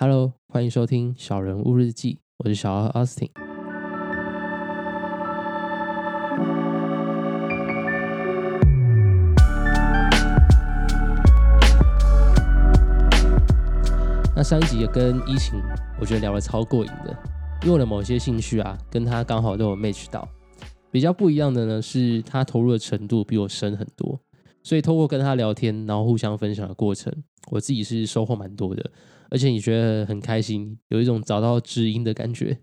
Hello，欢迎收听《小人物日记》，我是小奥 Austin。那上一集也跟依晴，我觉得聊得超过瘾的，因为我的某些兴趣啊，跟他刚好都有 match 到。比较不一样的呢，是他投入的程度比我深很多，所以透过跟他聊天，然后互相分享的过程，我自己是收获蛮多的，而且你觉得很开心，有一种找到知音的感觉，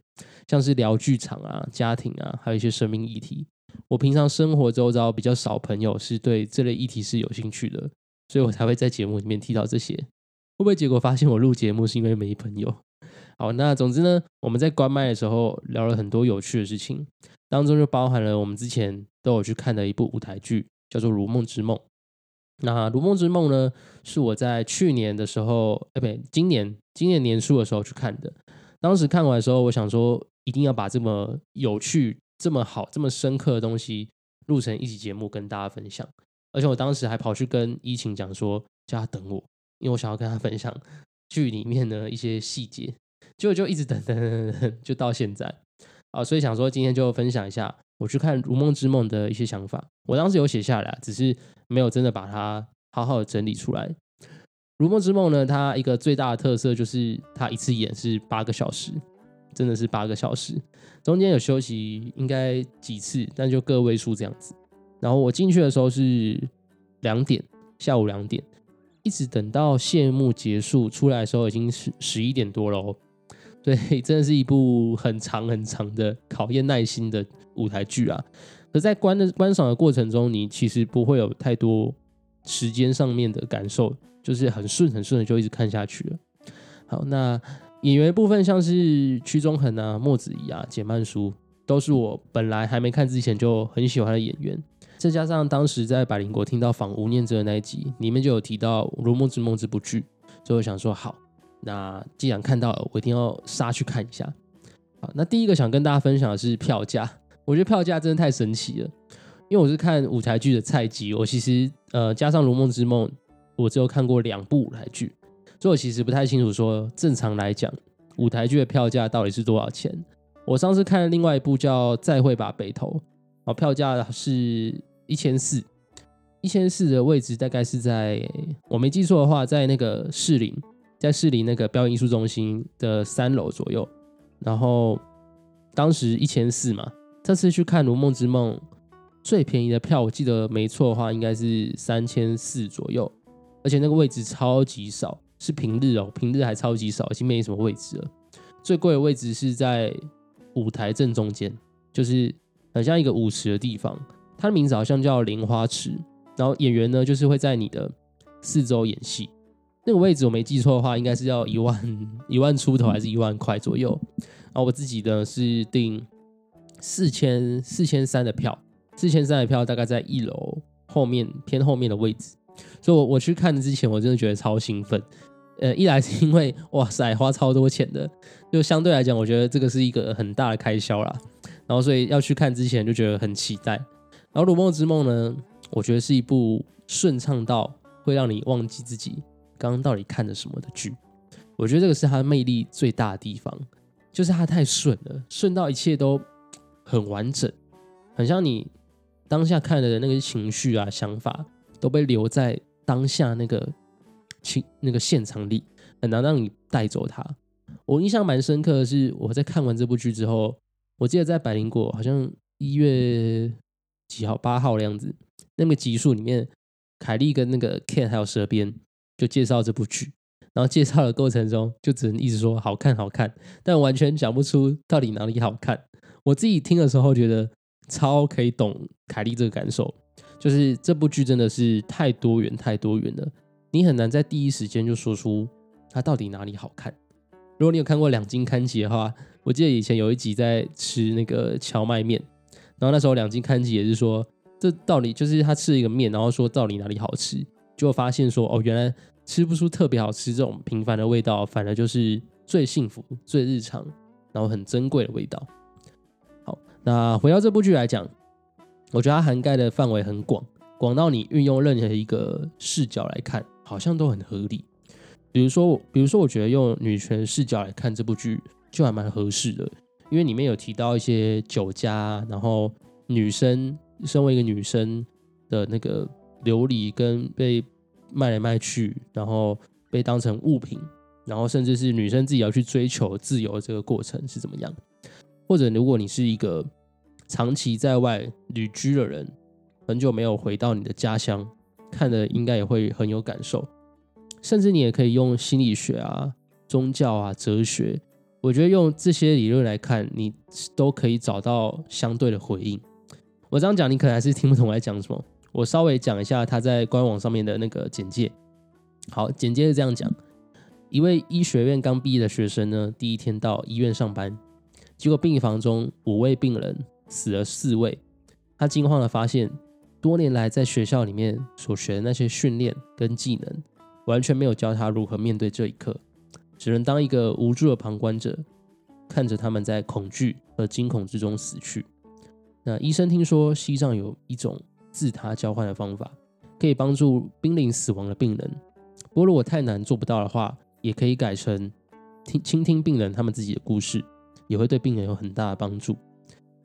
像是聊剧场啊、家庭啊，还有一些生命议题。我平常生活周遭比较少朋友是对这类议题是有兴趣的，所以我才会在节目里面提到这些。会不会结果发现我录节目是因为没朋友？好，那总之呢，我们在关麦的时候聊了很多有趣的事情，当中就包含了我们之前都有去看的一部舞台剧，叫做《如梦之梦》。那《如梦之梦》呢，是我在去年的时候，哎，不对，今年今年年初的时候去看的。当时看完的时候，我想说，一定要把这么有趣、这么好、这么深刻的东西录成一集节目跟大家分享。而且我当时还跑去跟依晴讲说，叫他等我。因为我想要跟他分享剧里面的一些细节，结果就一直等等等等，就到现在啊，所以想说今天就分享一下我去看《如梦之梦》的一些想法。我当时有写下来，只是没有真的把它好好的整理出来。《如梦之梦》呢，它一个最大的特色就是它一次演是八个小时，真的是八个小时，中间有休息应该几次，但就个位数这样子。然后我进去的时候是两点，下午两点。一直等到谢幕结束出来的时候，已经是十一点多了哦。对，真的是一部很长很长的考验耐心的舞台剧啊。可在观的观赏的过程中，你其实不会有太多时间上面的感受，就是很顺很顺的就一直看下去了。好，那演员部分像是屈中恒啊、莫子怡啊、简曼书，都是我本来还没看之前就很喜欢的演员。再加上当时在百灵国听到访吴念真的那一集，里面就有提到《如梦之梦》这部剧，所以我想说，好，那既然看到了，我一定要杀去看一下。好，那第一个想跟大家分享的是票价，我觉得票价真的太神奇了，因为我是看舞台剧的菜鸡，我其实呃加上《如梦之梦》，我只有看过两部舞台剧，所以我其实不太清楚说正常来讲舞台剧的票价到底是多少钱。我上次看了另外一部叫《再会吧北投》。好，票价是一千四，一千四的位置大概是在我没记错的话，在那个士林，在士林那个表演艺术中心的三楼左右。然后当时一千四嘛，这次去看《如梦之梦》，最便宜的票，我记得没错的话，应该是三千四左右。而且那个位置超级少，是平日哦，平日还超级少，已经没什么位置了。最贵的位置是在舞台正中间，就是。很像一个舞池的地方，它的名字好像叫莲花池。然后演员呢，就是会在你的四周演戏。那个位置我没记错的话，应该是要一万一万出头，还是一万块左右。然后我自己呢是订四千四千三的票，四千三的票大概在一楼后面偏后面的位置。所以，我我去看之前，我真的觉得超兴奋。呃，一来是因为哇塞，花超多钱的，就相对来讲，我觉得这个是一个很大的开销啦。然后，所以要去看之前就觉得很期待。然后《如梦之梦》呢，我觉得是一部顺畅到会让你忘记自己刚刚到底看了什么的剧。我觉得这个是它魅力最大的地方，就是它太顺了，顺到一切都很完整，很像你当下看的那个情绪啊、想法都被留在当下那个情那个现场里，很难让你带走它。我印象蛮深刻的是，我在看完这部剧之后。我记得在百灵果好像一月几号八号的样子，那个集数里面，凯莉跟那个 Ken 还有蛇鞭就介绍这部剧，然后介绍的过程中就只能一直说好看好看，但完全讲不出到底哪里好看。我自己听的时候觉得超可以懂凯莉这个感受，就是这部剧真的是太多元太多元了，你很难在第一时间就说出它到底哪里好看。如果你有看过两斤看吉的话，我记得以前有一集在吃那个荞麦面，然后那时候两斤看吉也是说，这到底就是他吃一个面，然后说到底哪里好吃，就发现说哦，原来吃不出特别好吃这种平凡的味道，反而就是最幸福、最日常，然后很珍贵的味道。那回到这部剧来讲，我觉得它涵盖的范围很广，广到你运用任何一个视角来看，好像都很合理。比如说，比如说，我觉得用女权视角来看这部剧就还蛮合适的，因为里面有提到一些酒家，然后女生身为一个女生的那个流离跟被卖来卖去，然后被当成物品，然后甚至是女生自己要去追求自由这个过程是怎么样。或者，如果你是一个长期在外旅居的人，很久没有回到你的家乡，看的应该也会很有感受。甚至你也可以用心理学啊、宗教啊、哲学，我觉得用这些理论来看，你都可以找到相对的回应。我这样讲，你可能还是听不懂我在讲什么。我稍微讲一下他在官网上面的那个简介。好，简介是这样讲：一位医学院刚毕业的学生呢，第一天到医院上班，结果病房中五位病人死了四位，他惊慌的发现，多年来在学校里面所学的那些训练跟技能。完全没有教他如何面对这一刻，只能当一个无助的旁观者，看着他们在恐惧和惊恐之中死去。那医生听说西藏有一种自他交换的方法，可以帮助濒临死亡的病人。不过如果太难做不到的话，也可以改成听倾听病人他们自己的故事，也会对病人有很大的帮助。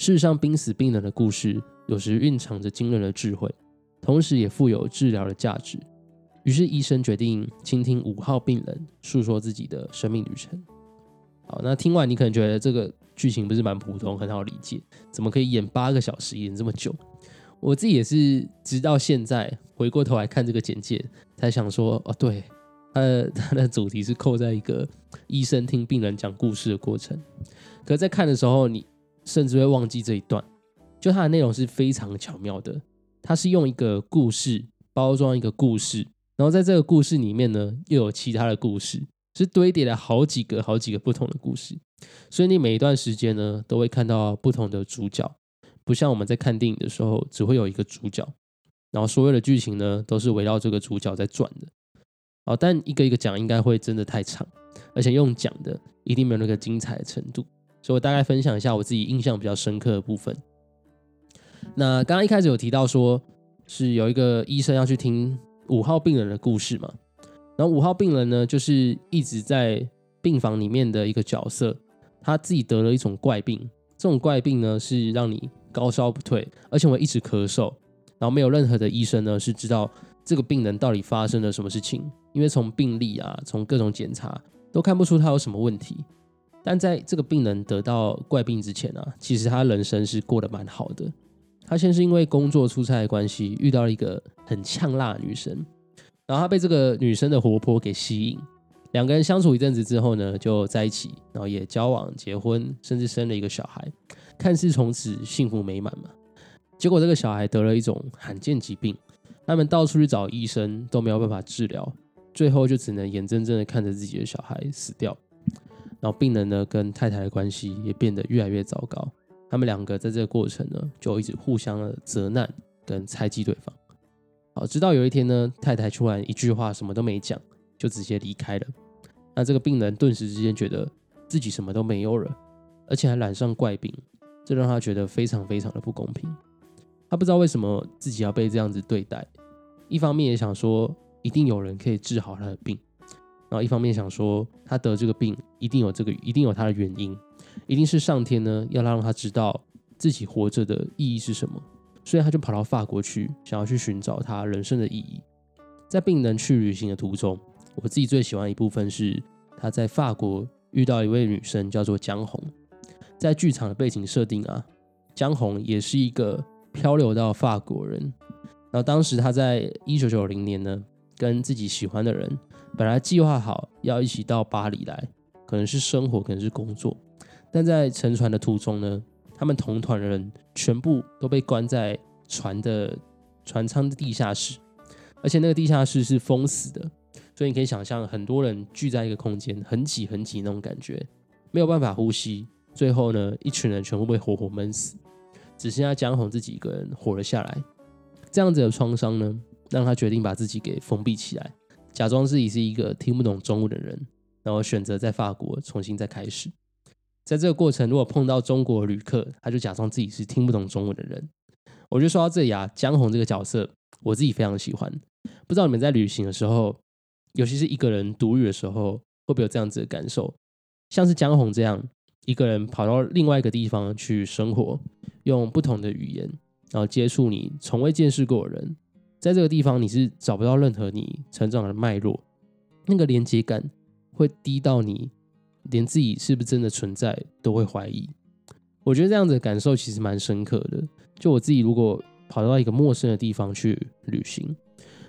事实上，濒死病人的故事有时蕴藏着惊人的智慧，同时也富有治疗的价值。于是医生决定倾听五号病人诉说自己的生命旅程。好，那听完你可能觉得这个剧情不是蛮普通，很好理解，怎么可以演八个小时，演这么久？我自己也是直到现在回过头来看这个简介，才想说，哦，对，呃，它的主题是扣在一个医生听病人讲故事的过程。可在看的时候，你甚至会忘记这一段，就它的内容是非常巧妙的，它是用一个故事包装一个故事。然后在这个故事里面呢，又有其他的故事，是堆叠了好几个、好几个不同的故事，所以你每一段时间呢，都会看到不同的主角，不像我们在看电影的时候，只会有一个主角，然后所有的剧情呢，都是围绕这个主角在转的。哦，但一个一个讲应该会真的太长，而且用讲的一定没有那个精彩的程度，所以我大概分享一下我自己印象比较深刻的部分。那刚刚一开始有提到说，是有一个医生要去听。五号病人的故事嘛，然后五号病人呢，就是一直在病房里面的一个角色，他自己得了一种怪病，这种怪病呢是让你高烧不退，而且会一直咳嗽，然后没有任何的医生呢是知道这个病人到底发生了什么事情，因为从病历啊，从各种检查都看不出他有什么问题。但在这个病人得到怪病之前啊，其实他人生是过得蛮好的。他先是因为工作出差的关系遇到了一个很呛辣的女生，然后他被这个女生的活泼给吸引，两个人相处一阵子之后呢，就在一起，然后也交往、结婚，甚至生了一个小孩，看似从此幸福美满嘛。结果这个小孩得了一种罕见疾病，他们到处去找医生都没有办法治疗，最后就只能眼睁睁的看着自己的小孩死掉，然后病人呢跟太太的关系也变得越来越糟糕。他们两个在这个过程呢，就一直互相的责难跟猜忌对方。好，直到有一天呢，太太突然一句话什么都没讲，就直接离开了。那这个病人顿时之间觉得自己什么都没有了，而且还染上怪病，这让他觉得非常非常的不公平。他不知道为什么自己要被这样子对待，一方面也想说一定有人可以治好他的病，然后一方面想说他得这个病一定有这个一定有他的原因。一定是上天呢，要让他知道自己活着的意义是什么，所以他就跑到法国去，想要去寻找他人生的意义。在病人去旅行的途中，我自己最喜欢一部分是他在法国遇到一位女生，叫做江红。在剧场的背景设定啊，江红也是一个漂流到法国人。然后当时他在一九九零年呢，跟自己喜欢的人本来计划好要一起到巴黎来，可能是生活，可能是工作。但在乘船的途中呢，他们同团的人全部都被关在船的船舱的地下室，而且那个地下室是封死的，所以你可以想象很多人聚在一个空间，很挤很挤那种感觉，没有办法呼吸。最后呢，一群人全部被活活闷死，只剩下江红自己一个人活了下来。这样子的创伤呢，让他决定把自己给封闭起来，假装自己是一个听不懂中文的人，然后选择在法国重新再开始。在这个过程，如果碰到中国旅客，他就假装自己是听不懂中文的人。我觉得说到这里啊，江红这个角色，我自己非常喜欢。不知道你们在旅行的时候尤其是一个人独旅的时候，会不会有这样子的感受？像是江红这样一个人跑到另外一个地方去生活，用不同的语言，然后接触你从未见识过的人，在这个地方你是找不到任何你成长的脉络，那个连接感会低到你连自己是不是真的存在都会怀疑。我觉得这样子的感受其实蛮深刻的。就我自己如果跑到一个陌生的地方去旅行，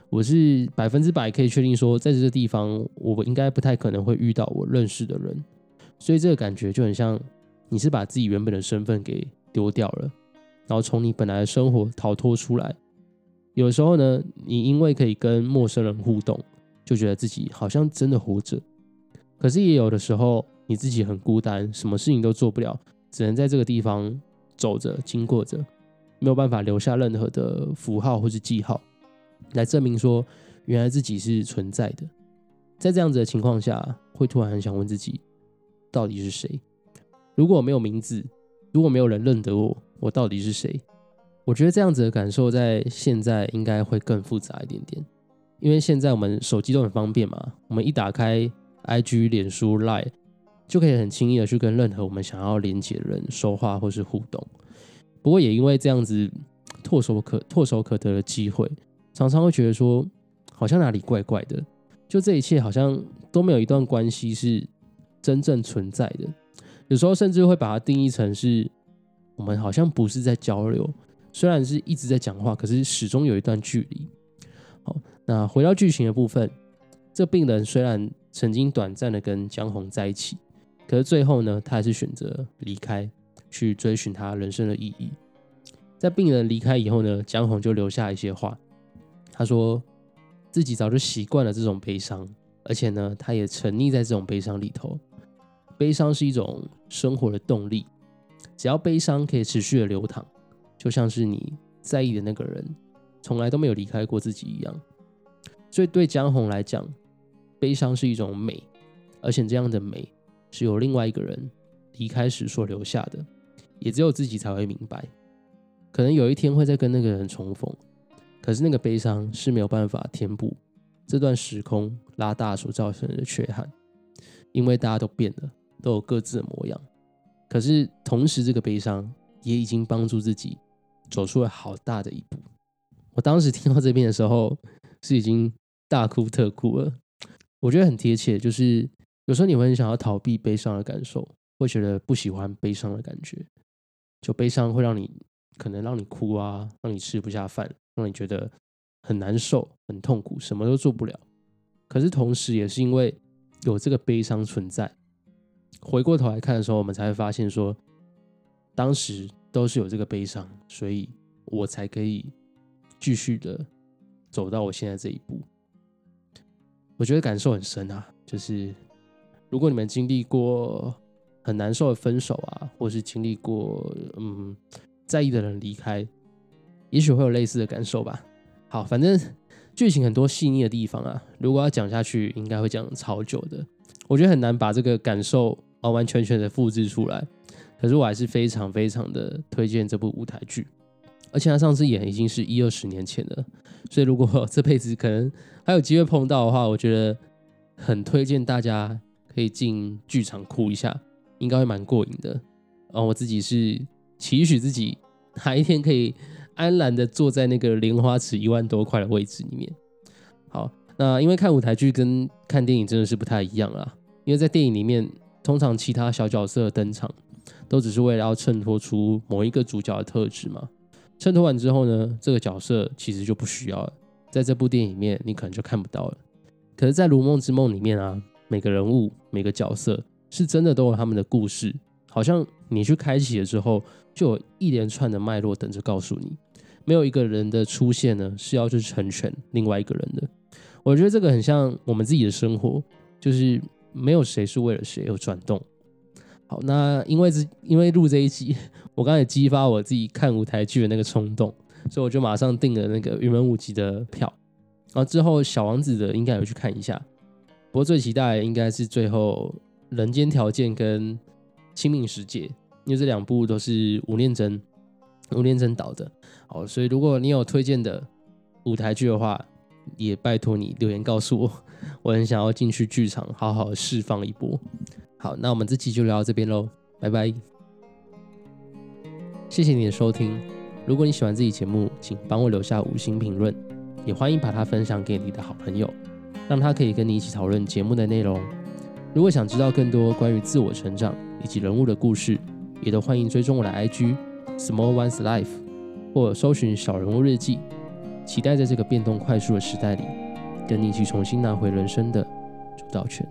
我是百分之百可以确定说，在这个地方我应该不太可能会遇到我认识的人。所以这个感觉就很像，你是把自己原本的身份给丢掉了，然后从你本来的生活逃脱出来。有时候呢，你因为可以跟陌生人互动，就觉得自己好像真的活着。可是也有的时候，你自己很孤单，什么事情都做不了，只能在这个地方走着、经过着，没有办法留下任何的符号或是记号，来证明说原来自己是存在的。在这样子的情况下，会突然很想问自己。到底是谁？如果我没有名字，如果没有人认得我，我到底是谁？我觉得这样子的感受在现在应该会更复杂一点点，因为现在我们手机都很方便嘛，我们一打开 IG、脸书、Line，就可以很轻易的去跟任何我们想要连接的人说话或是互动。不过也因为这样子唾手可唾手可得的机会，常常会觉得说好像哪里怪怪的，就这一切好像都没有一段关系是。真正存在的，有时候甚至会把它定义成是我们好像不是在交流，虽然是一直在讲话，可是始终有一段距离。好，那回到剧情的部分，这病人虽然曾经短暂的跟江红在一起，可是最后呢，他还是选择离开，去追寻他人生的意义。在病人离开以后呢，江红就留下一些话，他说自己早就习惯了这种悲伤，而且呢，他也沉溺在这种悲伤里头。悲伤是一种生活的动力，只要悲伤可以持续的流淌，就像是你在意的那个人从来都没有离开过自己一样。所以对江红来讲，悲伤是一种美，而且这样的美是由另外一个人离开时所留下的，也只有自己才会明白。可能有一天会再跟那个人重逢，可是那个悲伤是没有办法填补这段时空拉大所造成的缺憾，因为大家都变了。都有各自的模样，可是同时，这个悲伤也已经帮助自己走出了好大的一步。我当时听到这边的时候，是已经大哭特哭了。我觉得很贴切，就是有时候你会很想要逃避悲伤的感受，会觉得不喜欢悲伤的感觉，就悲伤会让你可能让你哭啊，让你吃不下饭，让你觉得很难受、很痛苦，什么都做不了。可是同时，也是因为有这个悲伤存在。回过头来看的时候，我们才会发现说，当时都是有这个悲伤，所以我才可以继续的走到我现在这一步。我觉得感受很深啊，就是如果你们经历过很难受的分手啊，或是经历过嗯在意的人离开，也许会有类似的感受吧。好，反正剧情很多细腻的地方啊，如果要讲下去，应该会讲超久的。我觉得很难把这个感受完完全全的复制出来，可是我还是非常非常的推荐这部舞台剧，而且他上次演已经是一二十年前了，所以如果这辈子可能还有机会碰到的话，我觉得很推荐大家可以进剧场哭一下，应该会蛮过瘾的。然后我自己是期许自己哪一天可以安然的坐在那个莲花池一万多块的位置里面。好，那因为看舞台剧跟看电影真的是不太一样啊。因为在电影里面，通常其他小角色登场，都只是为了要衬托出某一个主角的特质嘛。衬托完之后呢，这个角色其实就不需要了。在这部电影里面，你可能就看不到了。可是，在《如梦之梦》里面啊，每个人物、每个角色是真的都有他们的故事，好像你去开启了之后，就有一连串的脉络等着告诉你。没有一个人的出现呢，是要去成全另外一个人的。我觉得这个很像我们自己的生活，就是。没有谁是为了谁而转动。好，那因为是因为录这一集，我刚才激发我自己看舞台剧的那个冲动，所以我就马上订了那个云门舞集的票。然后之后小王子的应该有去看一下，不过最期待应该是最后人间条件跟亲命世界，因为这两部都是吴念真吴念真导的。好，所以如果你有推荐的舞台剧的话，也拜托你留言告诉我，我很想要进去剧场好好释放一波。好，那我们这期就聊到这边喽，拜拜。谢谢你的收听。如果你喜欢这期节目，请帮我留下五星评论，也欢迎把它分享给你的好朋友，让他可以跟你一起讨论节目的内容。如果想知道更多关于自我成长以及人物的故事，也都欢迎追踪我的 IG Small One's Life，或搜寻小人物日记。期待在这个变动快速的时代里，跟你一起重新拿回人生的主导权。